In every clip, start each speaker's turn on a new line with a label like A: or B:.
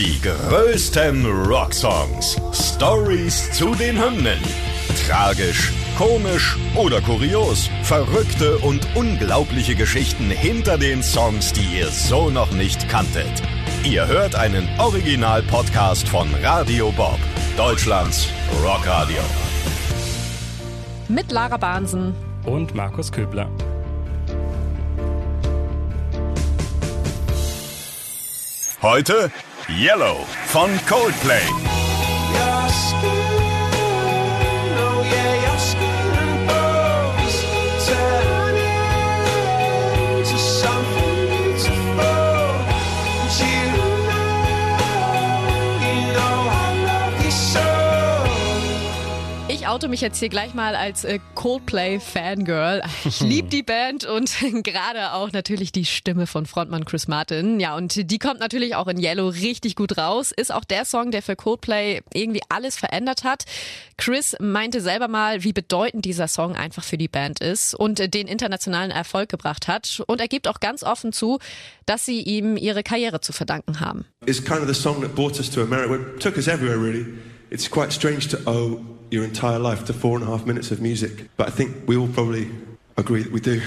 A: Die größten Rocksongs. Stories zu den Hymnen. Tragisch, komisch oder kurios. Verrückte und unglaubliche Geschichten hinter den Songs, die ihr so noch nicht kanntet. Ihr hört einen Original-Podcast von Radio Bob, Deutschlands Rockradio.
B: Mit Lara Bahnsen
C: und Markus Köbler.
A: Heute Yellow von Coldplay.
B: Oute mich jetzt hier gleich mal als äh, Coldplay-Fangirl. Ich liebe die Band und gerade auch natürlich die Stimme von Frontmann Chris Martin. Ja, und die kommt natürlich auch in Yellow richtig gut raus. Ist auch der Song, der für Coldplay irgendwie alles verändert hat. Chris meinte selber mal, wie bedeutend dieser Song einfach für die Band ist und den internationalen Erfolg gebracht hat. Und er gibt auch ganz offen zu, dass sie ihm ihre Karriere zu verdanken haben.
D: It's kind of the song that brought us to America. It took us everywhere really. It's quite strange to owe your entire life to four and a half minutes of music. But I think we all probably agree that we do.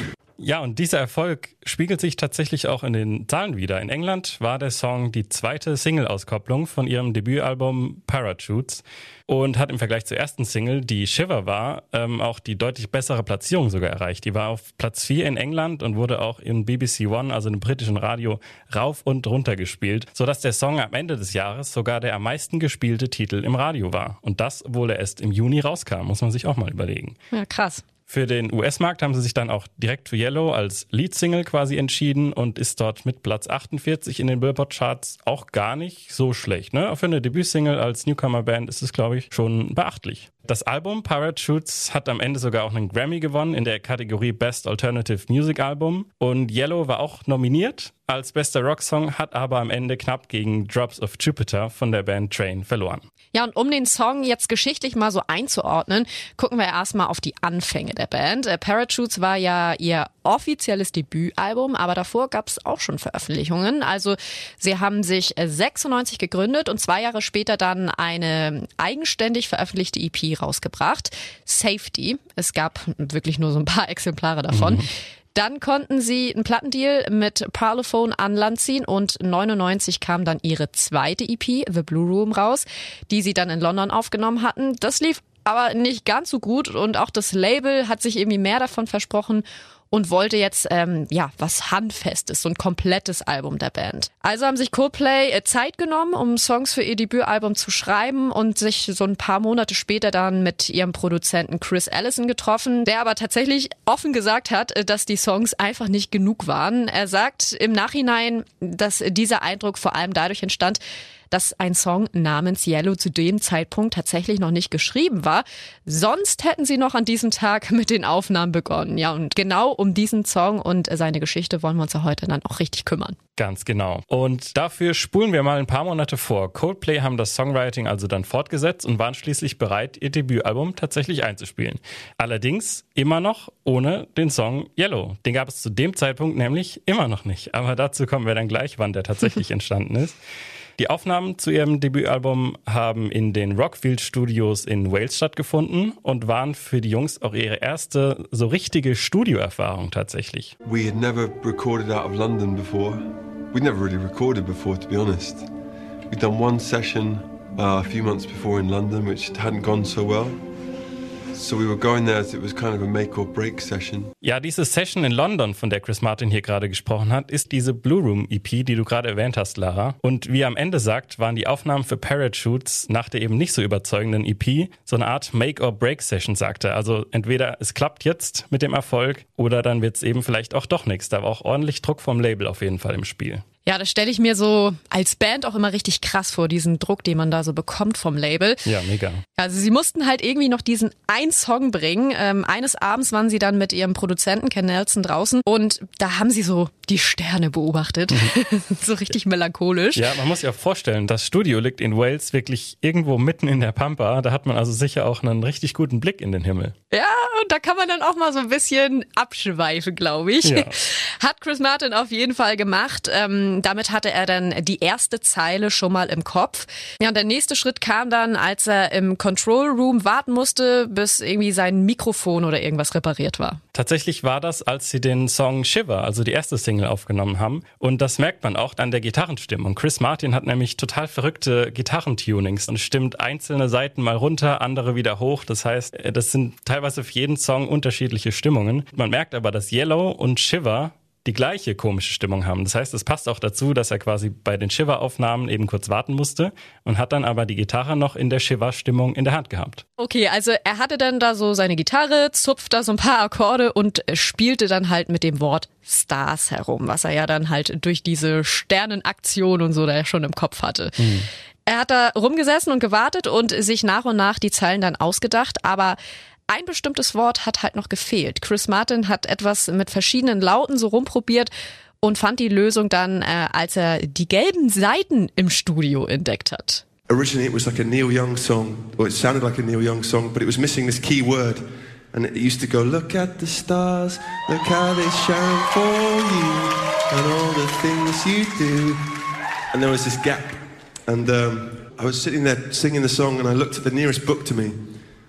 C: Ja, und dieser Erfolg spiegelt sich tatsächlich auch in den Zahlen wieder. In England war der Song die zweite Single-Auskopplung von ihrem Debütalbum Parachutes und hat im Vergleich zur ersten Single, die Shiver war, ähm, auch die deutlich bessere Platzierung sogar erreicht. Die war auf Platz 4 in England und wurde auch in BBC One, also im britischen Radio, rauf und runter gespielt, sodass der Song am Ende des Jahres sogar der am meisten gespielte Titel im Radio war. Und das, obwohl er erst im Juni rauskam, muss man sich auch mal überlegen.
B: Ja, krass.
C: Für den US-Markt haben sie sich dann auch direkt für Yellow als Lead-Single quasi entschieden und ist dort mit Platz 48 in den Billboard-Charts auch gar nicht so schlecht. Ne? Auch für eine Debüt-Single als Newcomer-Band ist es, glaube ich, schon beachtlich. Das Album Parachutes hat am Ende sogar auch einen Grammy gewonnen in der Kategorie Best Alternative Music Album und Yellow war auch nominiert als bester Rocksong, hat aber am Ende knapp gegen Drops of Jupiter von der Band Train verloren.
B: Ja, und um den Song jetzt geschichtlich mal so einzuordnen, gucken wir erstmal auf die Anfänge der Band. Äh, Parachutes war ja ihr offizielles Debütalbum, aber davor gab es auch schon Veröffentlichungen. Also sie haben sich 96 äh, gegründet und zwei Jahre später dann eine eigenständig veröffentlichte EP rausgebracht. Safety. Es gab wirklich nur so ein paar Exemplare davon. Mhm. Dann konnten sie einen Plattendeal mit Parlophone an Land ziehen und 99 kam dann ihre zweite EP, The Blue Room, raus, die sie dann in London aufgenommen hatten. Das lief aber nicht ganz so gut und auch das Label hat sich irgendwie mehr davon versprochen und wollte jetzt ähm, ja was handfestes, so ein komplettes Album der Band. Also haben sich Coldplay äh, Zeit genommen, um Songs für ihr Debütalbum zu schreiben und sich so ein paar Monate später dann mit ihrem Produzenten Chris Allison getroffen, der aber tatsächlich offen gesagt hat, äh, dass die Songs einfach nicht genug waren. Er sagt im Nachhinein, dass dieser Eindruck vor allem dadurch entstand, dass ein Song namens Yellow zu dem Zeitpunkt tatsächlich noch nicht geschrieben war. Sonst hätten sie noch an diesem Tag mit den Aufnahmen begonnen. Ja, und genau um diesen Song und seine Geschichte wollen wir uns ja heute dann auch richtig kümmern.
C: Ganz genau. Und dafür spulen wir mal ein paar Monate vor. Coldplay haben das Songwriting also dann fortgesetzt und waren schließlich bereit, ihr Debütalbum tatsächlich einzuspielen. Allerdings immer noch ohne den Song Yellow. Den gab es zu dem Zeitpunkt nämlich immer noch nicht. Aber dazu kommen wir dann gleich, wann der tatsächlich entstanden ist. Die Aufnahmen zu ihrem Debütalbum haben in den Rockfield Studios in Wales stattgefunden und waren für die Jungs auch ihre erste so richtige Studioerfahrung tatsächlich.
D: We had never recorded out of London before. We never really recorded before, to be honest. We'd done one session uh, a few months before in London, which hadn't gone so well.
C: Ja, diese Session in London, von der Chris Martin hier gerade gesprochen hat, ist diese Blue Room EP, die du gerade erwähnt hast, Lara. Und wie er am Ende sagt, waren die Aufnahmen für Parachutes nach der eben nicht so überzeugenden EP so eine Art Make or Break Session, sagte er. Also entweder es klappt jetzt mit dem Erfolg oder dann wird es eben vielleicht auch doch nichts. Da war auch ordentlich Druck vom Label auf jeden Fall im Spiel.
B: Ja, das stelle ich mir so als Band auch immer richtig krass vor, diesen Druck, den man da so bekommt vom Label.
C: Ja, mega.
B: Also sie mussten halt irgendwie noch diesen einen Song bringen. Ähm, eines Abends waren sie dann mit ihrem Produzenten Ken Nelson draußen und da haben sie so die Sterne beobachtet. Mhm. so richtig melancholisch.
C: Ja, man muss sich auch vorstellen, das Studio liegt in Wales wirklich irgendwo mitten in der Pampa. Da hat man also sicher auch einen richtig guten Blick in den Himmel.
B: Ja, und da kann man dann auch mal so ein bisschen abschweifen, glaube ich. Ja. Hat Chris Martin auf jeden Fall gemacht. Ähm, Damit hatte er dann die erste Zeile schon mal im Kopf. Ja, und der nächste Schritt kam dann, als er im Control Room warten musste, bis irgendwie sein Mikrofon oder irgendwas repariert war.
C: Tatsächlich war das, als sie den Song Shiver, also die erste Single, aufgenommen haben. Und das merkt man auch an der Gitarrenstimmung. Chris Martin hat nämlich total verrückte Gitarrentunings und stimmt einzelne Seiten mal runter, andere wieder hoch. Das heißt, das sind teilweise für jeden Song unterschiedliche Stimmungen. Man merkt aber, dass Yellow und Shiver die gleiche komische Stimmung haben. Das heißt, es passt auch dazu, dass er quasi bei den Shiver-Aufnahmen eben kurz warten musste und hat dann aber die Gitarre noch in der Shiver-Stimmung in der Hand gehabt.
B: Okay, also er hatte dann da so seine Gitarre, zupft da so ein paar Akkorde und spielte dann halt mit dem Wort Stars herum, was er ja dann halt durch diese Sternenaktion und so da schon im Kopf hatte. Mhm. Er hat da rumgesessen und gewartet und sich nach und nach die Zeilen dann ausgedacht, aber ein bestimmtes Wort hat halt noch gefehlt. Chris Martin hat etwas mit verschiedenen Lauten so rumprobiert und fand die Lösung dann, äh, als er die gelben Seiten im Studio entdeckt hat.
E: Originally it was like a Neil Young song, or it sounded like a Neil Young song, but it was missing this key word. And it used to go, look at the stars, look how they shine for you, and all the things you do. And there was this gap. And um, I was sitting there singing the song, and I looked at the nearest book to me,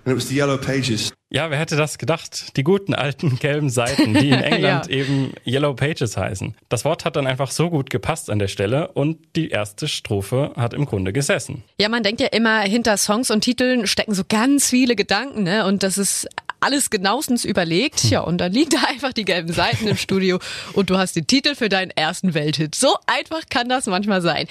E: and it was the Yellow Pages.
C: Ja, wer hätte das gedacht? Die guten alten gelben Seiten, die in England ja. eben Yellow Pages heißen. Das Wort hat dann einfach so gut gepasst an der Stelle und die erste Strophe hat im Grunde gesessen.
B: Ja, man denkt ja immer, hinter Songs und Titeln stecken so ganz viele Gedanken, ne? Und das ist alles genauestens überlegt. Ja, und dann liegen da einfach die gelben Seiten im Studio und du hast den Titel für deinen ersten Welthit. So einfach kann das manchmal sein.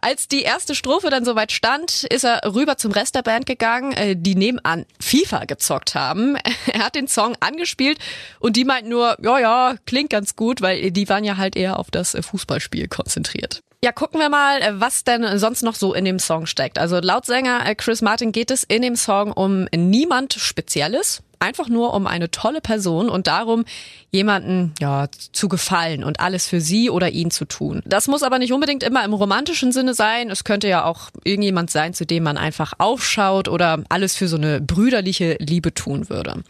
B: Als die erste Strophe dann soweit stand, ist er rüber zum Rest der Band gegangen, äh, die nebenan FIFA gezockt haben. Er hat den Song angespielt und die meinten nur, ja, ja, klingt ganz gut, weil die waren ja halt eher auf das Fußballspiel konzentriert. Ja, gucken wir mal, äh, was denn sonst noch so in dem Song steckt. Also laut Sänger äh, Chris Martin geht es in dem Song um niemand Spezielles einfach nur um eine tolle Person und darum, jemanden ja zu gefallen und alles für sie oder ihn zu tun. Das muss aber nicht unbedingt immer im romantischen Sinne sein. Es könnte ja auch irgendjemand sein, zu dem man einfach aufschaut oder alles für so eine brüderliche Liebe tun würde.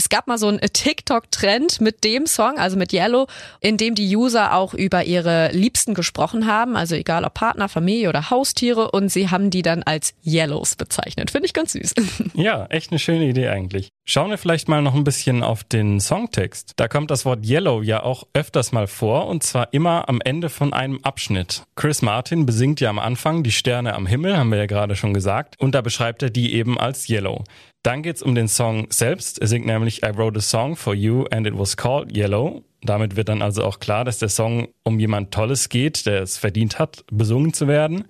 B: Es gab mal so einen TikTok-Trend mit dem Song, also mit Yellow, in dem die User auch über ihre Liebsten gesprochen haben, also egal ob Partner, Familie oder Haustiere, und sie haben die dann als Yellows bezeichnet. Finde ich ganz süß.
C: Ja, echt eine schöne Idee eigentlich. Schauen wir vielleicht mal noch ein bisschen auf den Songtext. Da kommt das Wort Yellow ja auch öfters mal vor und zwar immer am Ende von einem Abschnitt. Chris Martin besingt ja am Anfang die Sterne am Himmel, haben wir ja gerade schon gesagt, und da beschreibt er die eben als Yellow. Dann geht's um den Song selbst. Er singt nämlich I wrote a song for you and it was called Yellow. Damit wird dann also auch klar, dass der Song um jemand Tolles geht, der es verdient hat, besungen zu werden.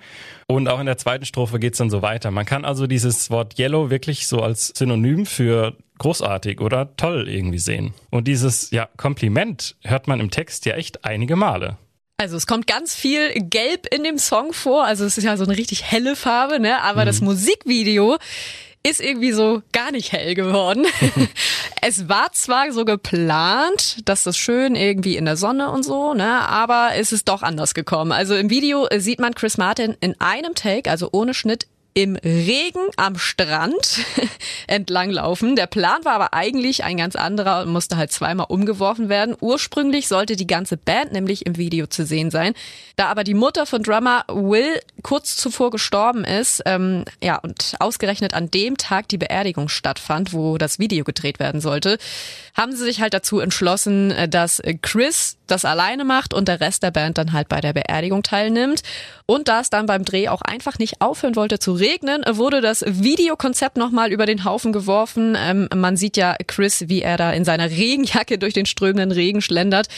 C: Und auch in der zweiten Strophe geht's dann so weiter. Man kann also dieses Wort Yellow wirklich so als Synonym für großartig oder toll irgendwie sehen. Und dieses ja, Kompliment hört man im Text ja echt einige Male.
B: Also es kommt ganz viel Gelb in dem Song vor. Also es ist ja so eine richtig helle Farbe, ne? Aber mhm. das Musikvideo ist irgendwie so gar nicht hell geworden. es war zwar so geplant, dass das schön irgendwie in der Sonne und so, ne, aber es ist doch anders gekommen. Also im Video sieht man Chris Martin in einem Take, also ohne Schnitt, im Regen am Strand entlang laufen. Der Plan war aber eigentlich ein ganz anderer und musste halt zweimal umgeworfen werden. Ursprünglich sollte die ganze Band nämlich im Video zu sehen sein. Da aber die Mutter von Drummer Will kurz zuvor gestorben ist, ähm, ja, und ausgerechnet an dem Tag die Beerdigung stattfand, wo das Video gedreht werden sollte, haben sie sich halt dazu entschlossen, äh, dass Chris das alleine macht und der Rest der Band dann halt bei der Beerdigung teilnimmt. Und da es dann beim Dreh auch einfach nicht aufhören wollte zu regnen, wurde das Videokonzept nochmal über den Haufen geworfen. Ähm, man sieht ja Chris, wie er da in seiner Regenjacke durch den strömenden Regen schlendert.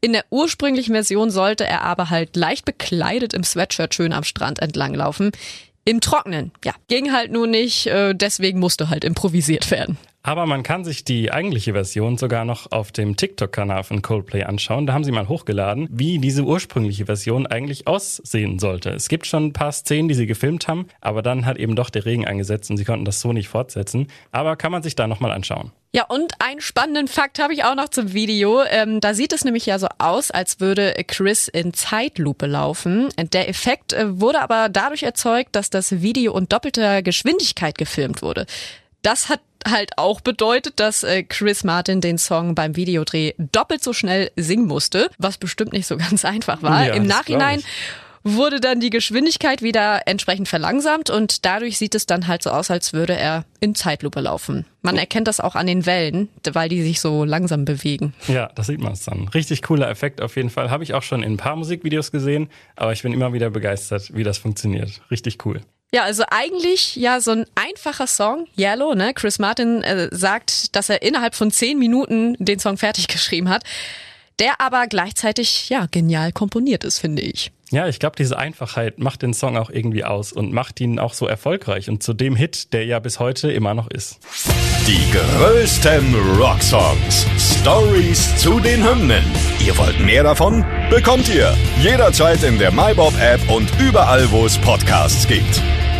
B: In der ursprünglichen Version sollte er aber halt leicht bekleidet im Sweatshirt schön am Strand entlanglaufen. Im Trocknen, ja, ging halt nur nicht, äh, deswegen musste halt improvisiert werden.
C: Aber man kann sich die eigentliche Version sogar noch auf dem TikTok-Kanal von Coldplay anschauen. Da haben sie mal hochgeladen, wie diese ursprüngliche Version eigentlich aussehen sollte. Es gibt schon ein paar Szenen, die sie gefilmt haben, aber dann hat eben doch der Regen eingesetzt und sie konnten das so nicht fortsetzen. Aber kann man sich da nochmal anschauen.
B: Ja, und einen spannenden Fakt habe ich auch noch zum Video. Ähm, da sieht es nämlich ja so aus, als würde Chris in Zeitlupe laufen. Der Effekt äh, wurde aber dadurch erzeugt, dass das Video in doppelter Geschwindigkeit gefilmt wurde. Das hat halt auch bedeutet, dass äh, Chris Martin den Song beim Videodreh doppelt so schnell singen musste, was bestimmt nicht so ganz einfach war.
C: Ja,
B: Im Nachhinein wurde dann die Geschwindigkeit wieder entsprechend verlangsamt und dadurch sieht es dann halt so aus, als würde er in Zeitlupe laufen. Man erkennt das auch an den Wellen, weil die sich so langsam bewegen.
C: Ja, das sieht man es dann. Richtig cooler Effekt auf jeden Fall. Habe ich auch schon in ein paar Musikvideos gesehen, aber ich bin immer wieder begeistert, wie das funktioniert. Richtig cool.
B: Ja, also eigentlich ja so ein einfacher Song, Yellow, ne? Chris Martin äh, sagt, dass er innerhalb von zehn Minuten den Song fertig geschrieben hat, der aber gleichzeitig ja genial komponiert ist, finde ich.
C: Ja, ich glaube, diese Einfachheit macht den Song auch irgendwie aus und macht ihn auch so erfolgreich und zu dem Hit, der ja bis heute immer noch ist.
A: Die größten Rocksongs. Stories zu den Hymnen. Ihr wollt mehr davon? Bekommt ihr jederzeit in der MyBob-App und überall, wo es Podcasts gibt.